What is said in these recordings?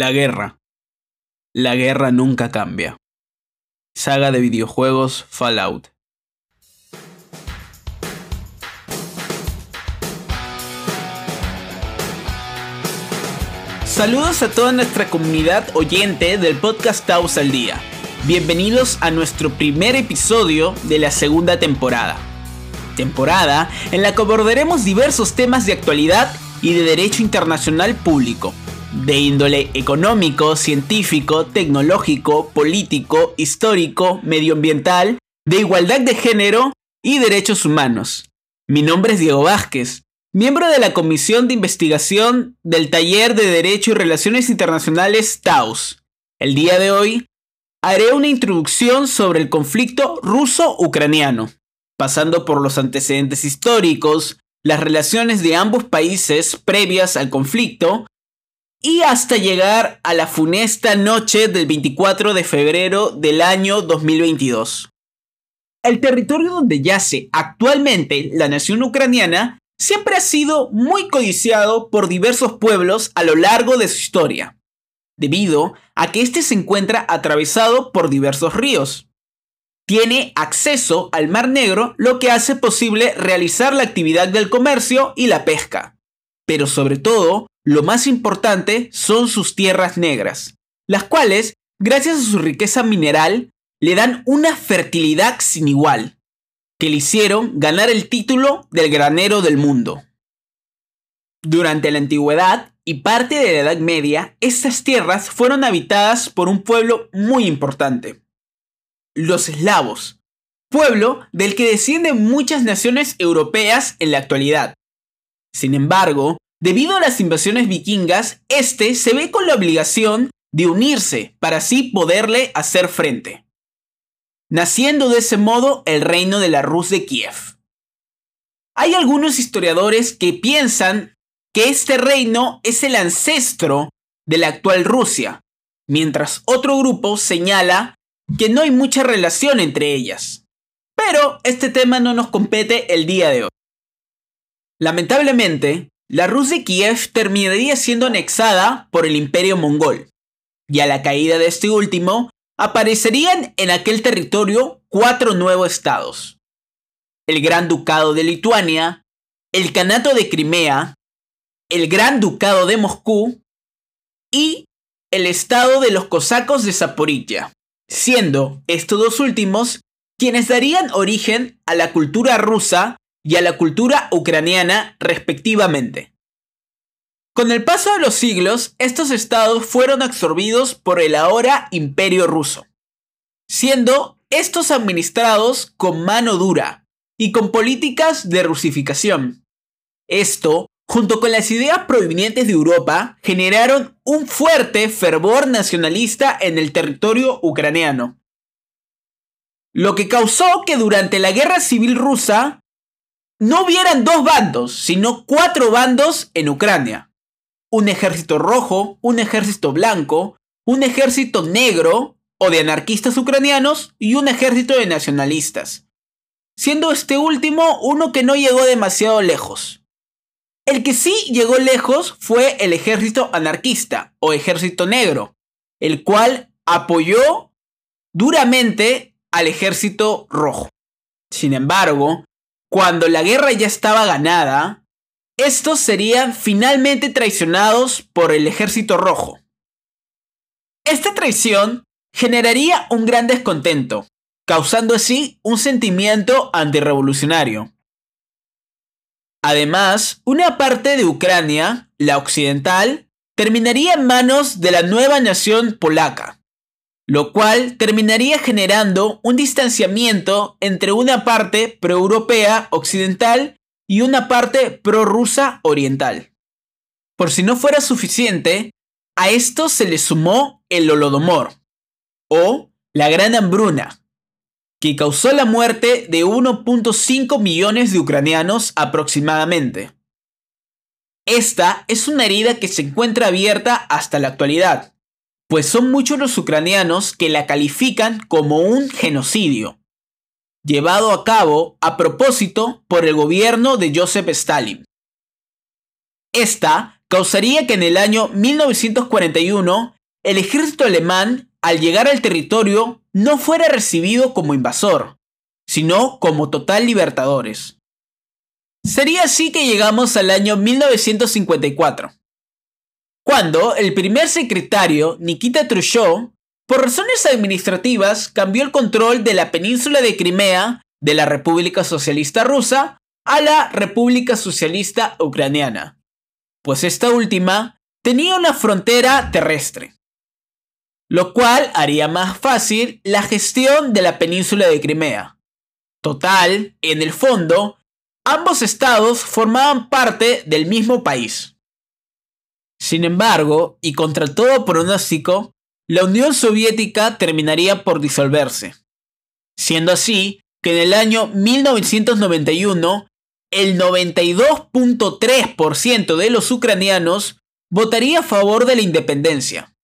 La guerra. La guerra nunca cambia. Saga de videojuegos Fallout. Saludos a toda nuestra comunidad oyente del podcast Taos al Día. Bienvenidos a nuestro primer episodio de la segunda temporada. Temporada en la que abordaremos diversos temas de actualidad y de derecho internacional público, de índole económico, científico, tecnológico, político, histórico, medioambiental, de igualdad de género y derechos humanos. Mi nombre es Diego Vázquez, miembro de la Comisión de Investigación del Taller de Derecho y Relaciones Internacionales TAUS. El día de hoy haré una introducción sobre el conflicto ruso-ucraniano, pasando por los antecedentes históricos, las relaciones de ambos países previas al conflicto y hasta llegar a la funesta noche del 24 de febrero del año 2022. El territorio donde yace actualmente la nación ucraniana siempre ha sido muy codiciado por diversos pueblos a lo largo de su historia, debido a que este se encuentra atravesado por diversos ríos. Tiene acceso al Mar Negro, lo que hace posible realizar la actividad del comercio y la pesca. Pero sobre todo, lo más importante son sus tierras negras, las cuales, gracias a su riqueza mineral, le dan una fertilidad sin igual, que le hicieron ganar el título del granero del mundo. Durante la antigüedad y parte de la Edad Media, estas tierras fueron habitadas por un pueblo muy importante, los eslavos, pueblo del que descienden muchas naciones europeas en la actualidad. Sin embargo, debido a las invasiones vikingas, este se ve con la obligación de unirse para así poderle hacer frente, naciendo de ese modo el reino de la Rus de Kiev. Hay algunos historiadores que piensan que este reino es el ancestro de la actual Rusia, mientras otro grupo señala que no hay mucha relación entre ellas. Pero este tema no nos compete el día de hoy. Lamentablemente, la Rus de Kiev terminaría siendo anexada por el imperio mongol, y a la caída de este último, aparecerían en aquel territorio cuatro nuevos estados. El Gran Ducado de Lituania, el Kanato de Crimea, el Gran Ducado de Moscú y el estado de los cosacos de Zaporilla siendo estos dos últimos quienes darían origen a la cultura rusa y a la cultura ucraniana respectivamente. Con el paso de los siglos, estos estados fueron absorbidos por el ahora imperio ruso, siendo estos administrados con mano dura y con políticas de rusificación. Esto junto con las ideas provenientes de Europa, generaron un fuerte fervor nacionalista en el territorio ucraniano. Lo que causó que durante la guerra civil rusa no hubieran dos bandos, sino cuatro bandos en Ucrania. Un ejército rojo, un ejército blanco, un ejército negro o de anarquistas ucranianos y un ejército de nacionalistas. Siendo este último uno que no llegó demasiado lejos. El que sí llegó lejos fue el ejército anarquista o ejército negro, el cual apoyó duramente al ejército rojo. Sin embargo, cuando la guerra ya estaba ganada, estos serían finalmente traicionados por el ejército rojo. Esta traición generaría un gran descontento, causando así un sentimiento antirrevolucionario. Además, una parte de Ucrania, la occidental, terminaría en manos de la nueva nación polaca, lo cual terminaría generando un distanciamiento entre una parte pro-europea occidental y una parte pro-rusa oriental. Por si no fuera suficiente, a esto se le sumó el Holodomor, o la Gran Hambruna, que causó la muerte de 1.5 millones de ucranianos aproximadamente. Esta es una herida que se encuentra abierta hasta la actualidad, pues son muchos los ucranianos que la califican como un genocidio, llevado a cabo a propósito por el gobierno de Joseph Stalin. Esta causaría que en el año 1941 el ejército alemán, al llegar al territorio, no fuera recibido como invasor, sino como total libertadores. Sería así que llegamos al año 1954, cuando el primer secretario, Nikita Khrushchev, por razones administrativas, cambió el control de la península de Crimea de la República Socialista Rusa a la República Socialista Ucraniana, pues esta última tenía una frontera terrestre, lo cual haría más fácil la gestión de la península de Crimea. Total, en el fondo, ambos estados formaban parte del mismo país. Sin embargo, y contra todo pronóstico, la Unión Soviética terminaría por disolverse, siendo así que en el año 1991 el 92.3% de los ucranianos votaría a favor de la independencia.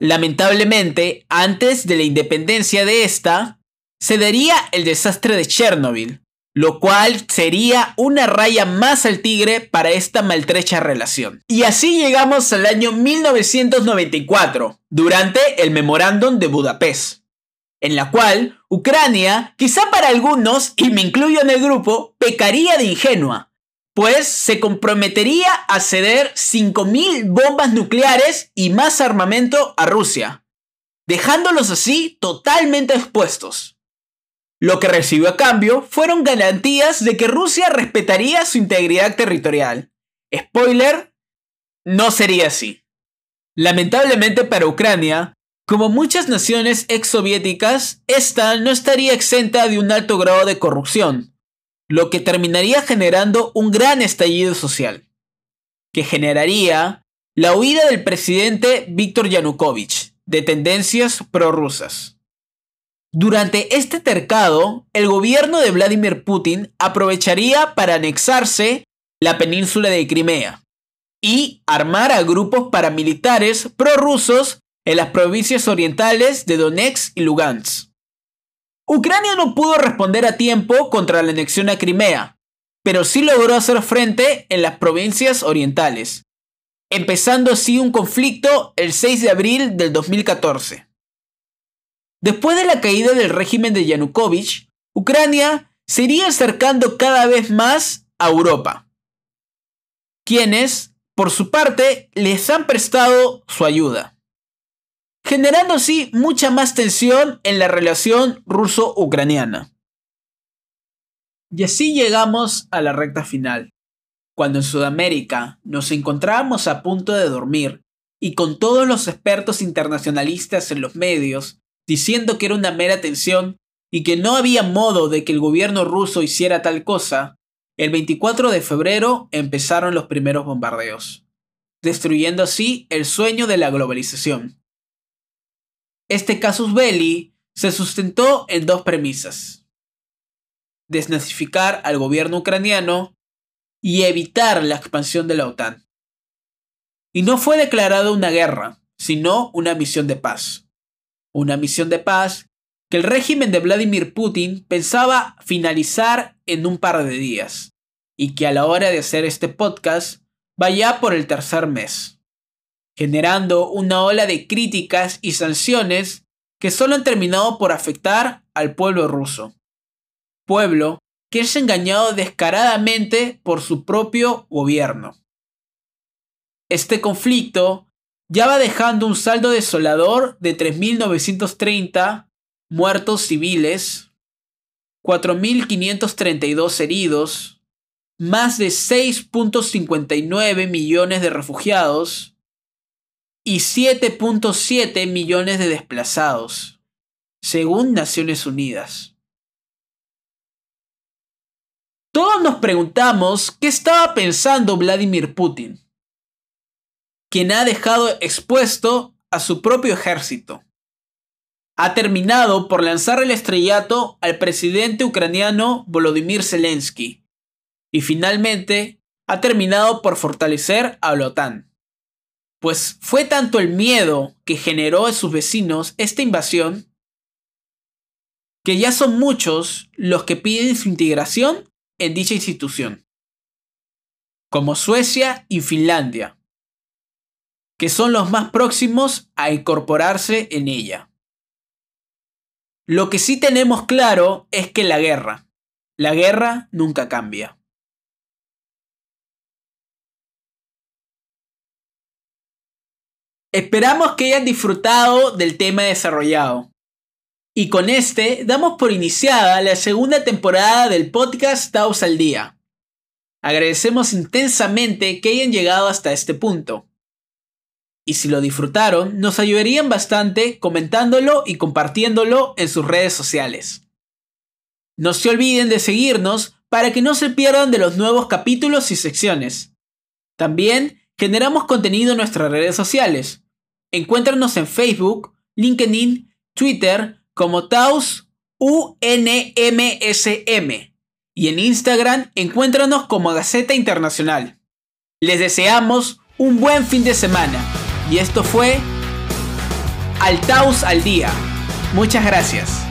Lamentablemente, antes de la independencia de esta, se daría el desastre de Chernobyl, lo cual sería una raya más al tigre para esta maltrecha relación. Y así llegamos al año 1994, durante el Memorándum de Budapest, en la cual Ucrania, quizá para algunos, y me incluyo en el grupo, pecaría de ingenua, pues se comprometería a ceder 5.000 bombas nucleares y más armamento a Rusia, dejándolos así totalmente expuestos. Lo que recibió a cambio fueron garantías de que Rusia respetaría su integridad territorial. Spoiler, no sería así. Lamentablemente para Ucrania, como muchas naciones exsoviéticas, esta no estaría exenta de un alto grado de corrupción, lo que terminaría generando un gran estallido social, que generaría la huida del presidente Viktor Yanukovych, de tendencias prorrusas. Durante este tercado, el gobierno de Vladimir Putin aprovecharía para anexarse la península de Crimea y armar a grupos paramilitares prorrusos en las provincias orientales de Donetsk y Lugansk. Ucrania no pudo responder a tiempo contra la anexión a Crimea, pero sí logró hacer frente en las provincias orientales, empezando así un conflicto el 6 de abril del 2014. Después de la caída del régimen de Yanukovych, Ucrania se iría acercando cada vez más a Europa, quienes, por su parte, les han prestado su ayuda, generando así mucha más tensión en la relación ruso-ucraniana. Y así llegamos a la recta final, cuando en Sudamérica nos encontrábamos a punto de dormir y con todos los expertos internacionalistas en los medios diciendo que era una mera tensión y que no había modo de que el gobierno ruso hiciera tal cosa, el 24 de febrero empezaron los primeros bombardeos, destruyendo así el sueño de la globalización. Este casus belli se sustentó en dos premisas. Desnazificar al gobierno ucraniano y evitar la expansión de la OTAN. Y no fue declarada una guerra, sino una misión de paz una misión de paz que el régimen de Vladimir Putin pensaba finalizar en un par de días, y que a la hora de hacer este podcast vaya por el tercer mes, generando una ola de críticas y sanciones que solo han terminado por afectar al pueblo ruso. Pueblo que es engañado descaradamente por su propio gobierno. Este conflicto ya va dejando un saldo desolador de 3.930 muertos civiles, 4.532 heridos, más de 6.59 millones de refugiados y 7.7 millones de desplazados, según Naciones Unidas. Todos nos preguntamos qué estaba pensando Vladimir Putin quien ha dejado expuesto a su propio ejército. Ha terminado por lanzar el estrellato al presidente ucraniano Volodymyr Zelensky y finalmente ha terminado por fortalecer a la OTAN. Pues fue tanto el miedo que generó en sus vecinos esta invasión que ya son muchos los que piden su integración en dicha institución. como Suecia y Finlandia, que son los más próximos a incorporarse en ella. Lo que sí tenemos claro es que la guerra, la guerra nunca cambia. Esperamos que hayan disfrutado del tema desarrollado. Y con este damos por iniciada la segunda temporada del podcast Taos al Día. Agradecemos intensamente que hayan llegado hasta este punto. Y si lo disfrutaron, nos ayudarían bastante comentándolo y compartiéndolo en sus redes sociales. No se olviden de seguirnos para que no se pierdan de los nuevos capítulos y secciones. También generamos contenido en nuestras redes sociales. Encuéntranos en Facebook, LinkedIn, Twitter como Taos UNMSM y en Instagram encuéntranos como Gaceta Internacional. Les deseamos un buen fin de semana y esto fue Altaus al Día. Muchas gracias.